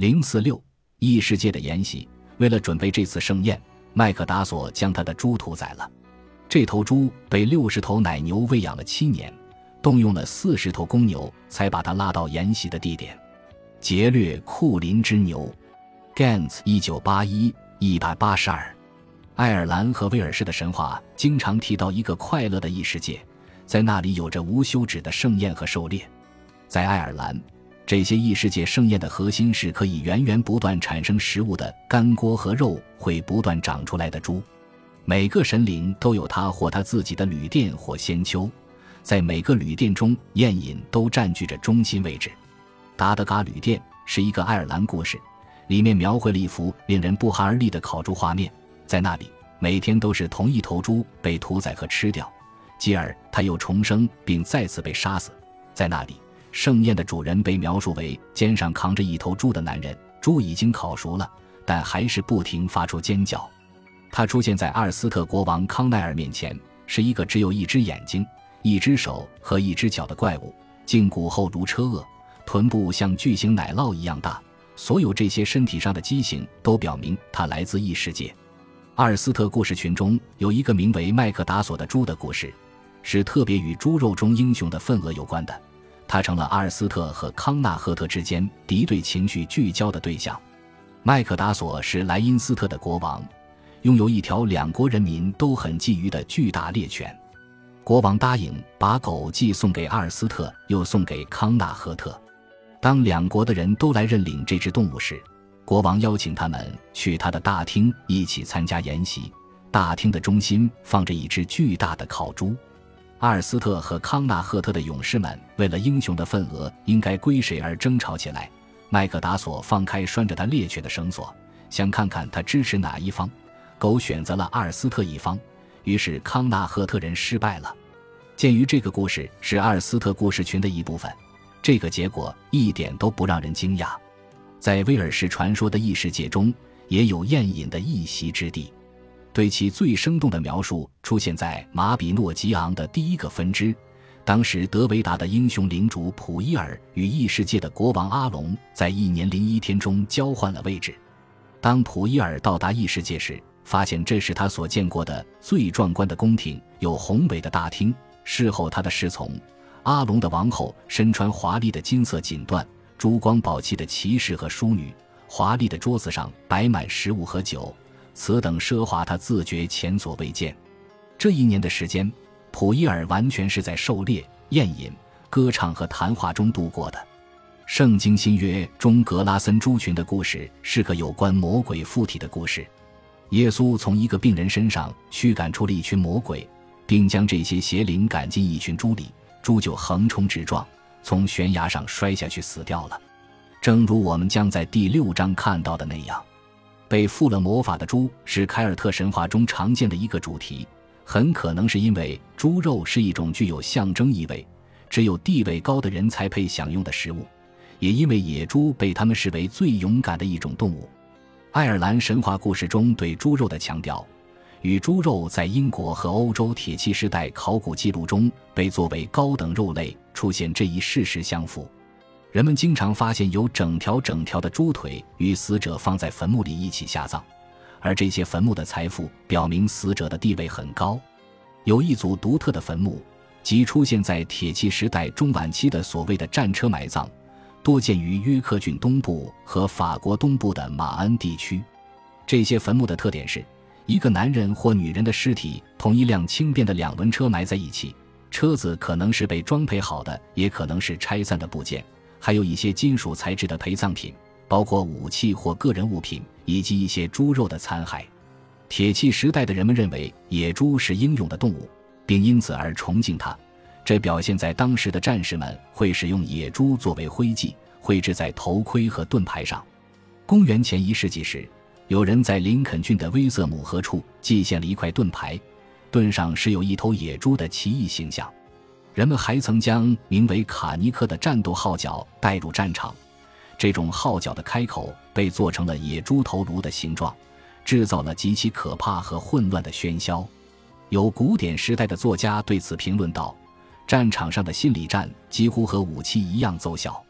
零四六异世界的筵席，为了准备这次盛宴，麦克达索将他的猪屠宰了。这头猪被六十头奶牛喂养了七年，动用了四十头公牛，才把它拉到筵席的地点。劫掠库林之牛，Gans 一九八一一百八十二。爱尔兰和威尔士的神话经常提到一个快乐的异世界，在那里有着无休止的盛宴和狩猎。在爱尔兰。这些异世界盛宴的核心是可以源源不断产生食物的干锅和肉会不断长出来的猪。每个神灵都有他或他自己的旅店或仙丘，在每个旅店中，宴饮都占据着中心位置。达德嘎旅店是一个爱尔兰故事，里面描绘了一幅令人不寒而栗的烤猪画面。在那里，每天都是同一头猪被屠宰和吃掉，继而它又重生并再次被杀死。在那里。盛宴的主人被描述为肩上扛着一头猪的男人，猪已经烤熟了，但还是不停发出尖叫。他出现在阿尔斯特国王康奈尔面前，是一个只有一只眼睛、一只手和一只脚的怪物，胫骨厚如车轭，臀部像巨型奶酪一样大。所有这些身体上的畸形都表明他来自异世界。阿尔斯特故事群中有一个名为麦克达索的猪的故事，是特别与猪肉中英雄的份额有关的。他成了阿尔斯特和康纳赫特之间敌对情绪聚焦的对象。麦克达索是莱因斯特的国王，拥有一条两国人民都很觊觎的巨大猎犬。国王答应把狗既送给阿尔斯特，又送给康纳赫特。当两国的人都来认领这只动物时，国王邀请他们去他的大厅一起参加宴席。大厅的中心放着一只巨大的烤猪。阿尔斯特和康纳赫特的勇士们为了英雄的份额应该归谁而争吵起来。麦克达索放开拴着他猎犬的绳索，想看看他支持哪一方。狗选择了阿尔斯特一方，于是康纳赫特人失败了。鉴于这个故事是阿尔斯特故事群的一部分，这个结果一点都不让人惊讶。在威尔士传说的异世界中，也有宴饮的一席之地。对其最生动的描述出现在马比诺吉昂的第一个分支。当时，德维达的英雄领主普伊尔与异世界的国王阿龙在一年零一天中交换了位置。当普伊尔到达异世界时，发现这是他所见过的最壮观的宫廷，有宏伟的大厅，侍候他的侍从阿龙的王后身穿华丽的金色锦缎，珠光宝气的骑士和淑女，华丽的桌子上摆满食物和酒。此等奢华，他自觉前所未见。这一年的时间，普伊尔完全是在狩猎、宴饮、歌唱和谈话中度过的。《圣经新约》中格拉森猪群的故事是个有关魔鬼附体的故事。耶稣从一个病人身上驱赶出了一群魔鬼，并将这些邪灵赶进一群猪里，猪就横冲直撞，从悬崖上摔下去死掉了。正如我们将在第六章看到的那样。被附了魔法的猪是凯尔特神话中常见的一个主题，很可能是因为猪肉是一种具有象征意味、只有地位高的人才配享用的食物，也因为野猪被他们视为最勇敢的一种动物。爱尔兰神话故事中对猪肉的强调，与猪肉在英国和欧洲铁器时代考古记录中被作为高等肉类出现这一事实相符。人们经常发现有整条整条的猪腿与死者放在坟墓里一起下葬，而这些坟墓的财富表明死者的地位很高。有一组独特的坟墓，即出现在铁器时代中晚期的所谓的战车埋葬，多见于约克郡东部和法国东部的马恩地区。这些坟墓的特点是，一个男人或女人的尸体同一辆轻便的两轮车埋在一起，车子可能是被装配好的，也可能是拆散的部件。还有一些金属材质的陪葬品，包括武器或个人物品，以及一些猪肉的残骸。铁器时代的人们认为野猪是英勇的动物，并因此而崇敬它。这表现在当时的战士们会使用野猪作为徽记，绘制在头盔和盾牌上。公元前一世纪时，有人在林肯郡的威瑟姆河处祭献了一块盾牌，盾上是有一头野猪的奇异形象。人们还曾将名为卡尼克的战斗号角带入战场，这种号角的开口被做成了野猪头颅的形状，制造了极其可怕和混乱的喧嚣。有古典时代的作家对此评论道：“战场上的心理战几乎和武器一样奏效。”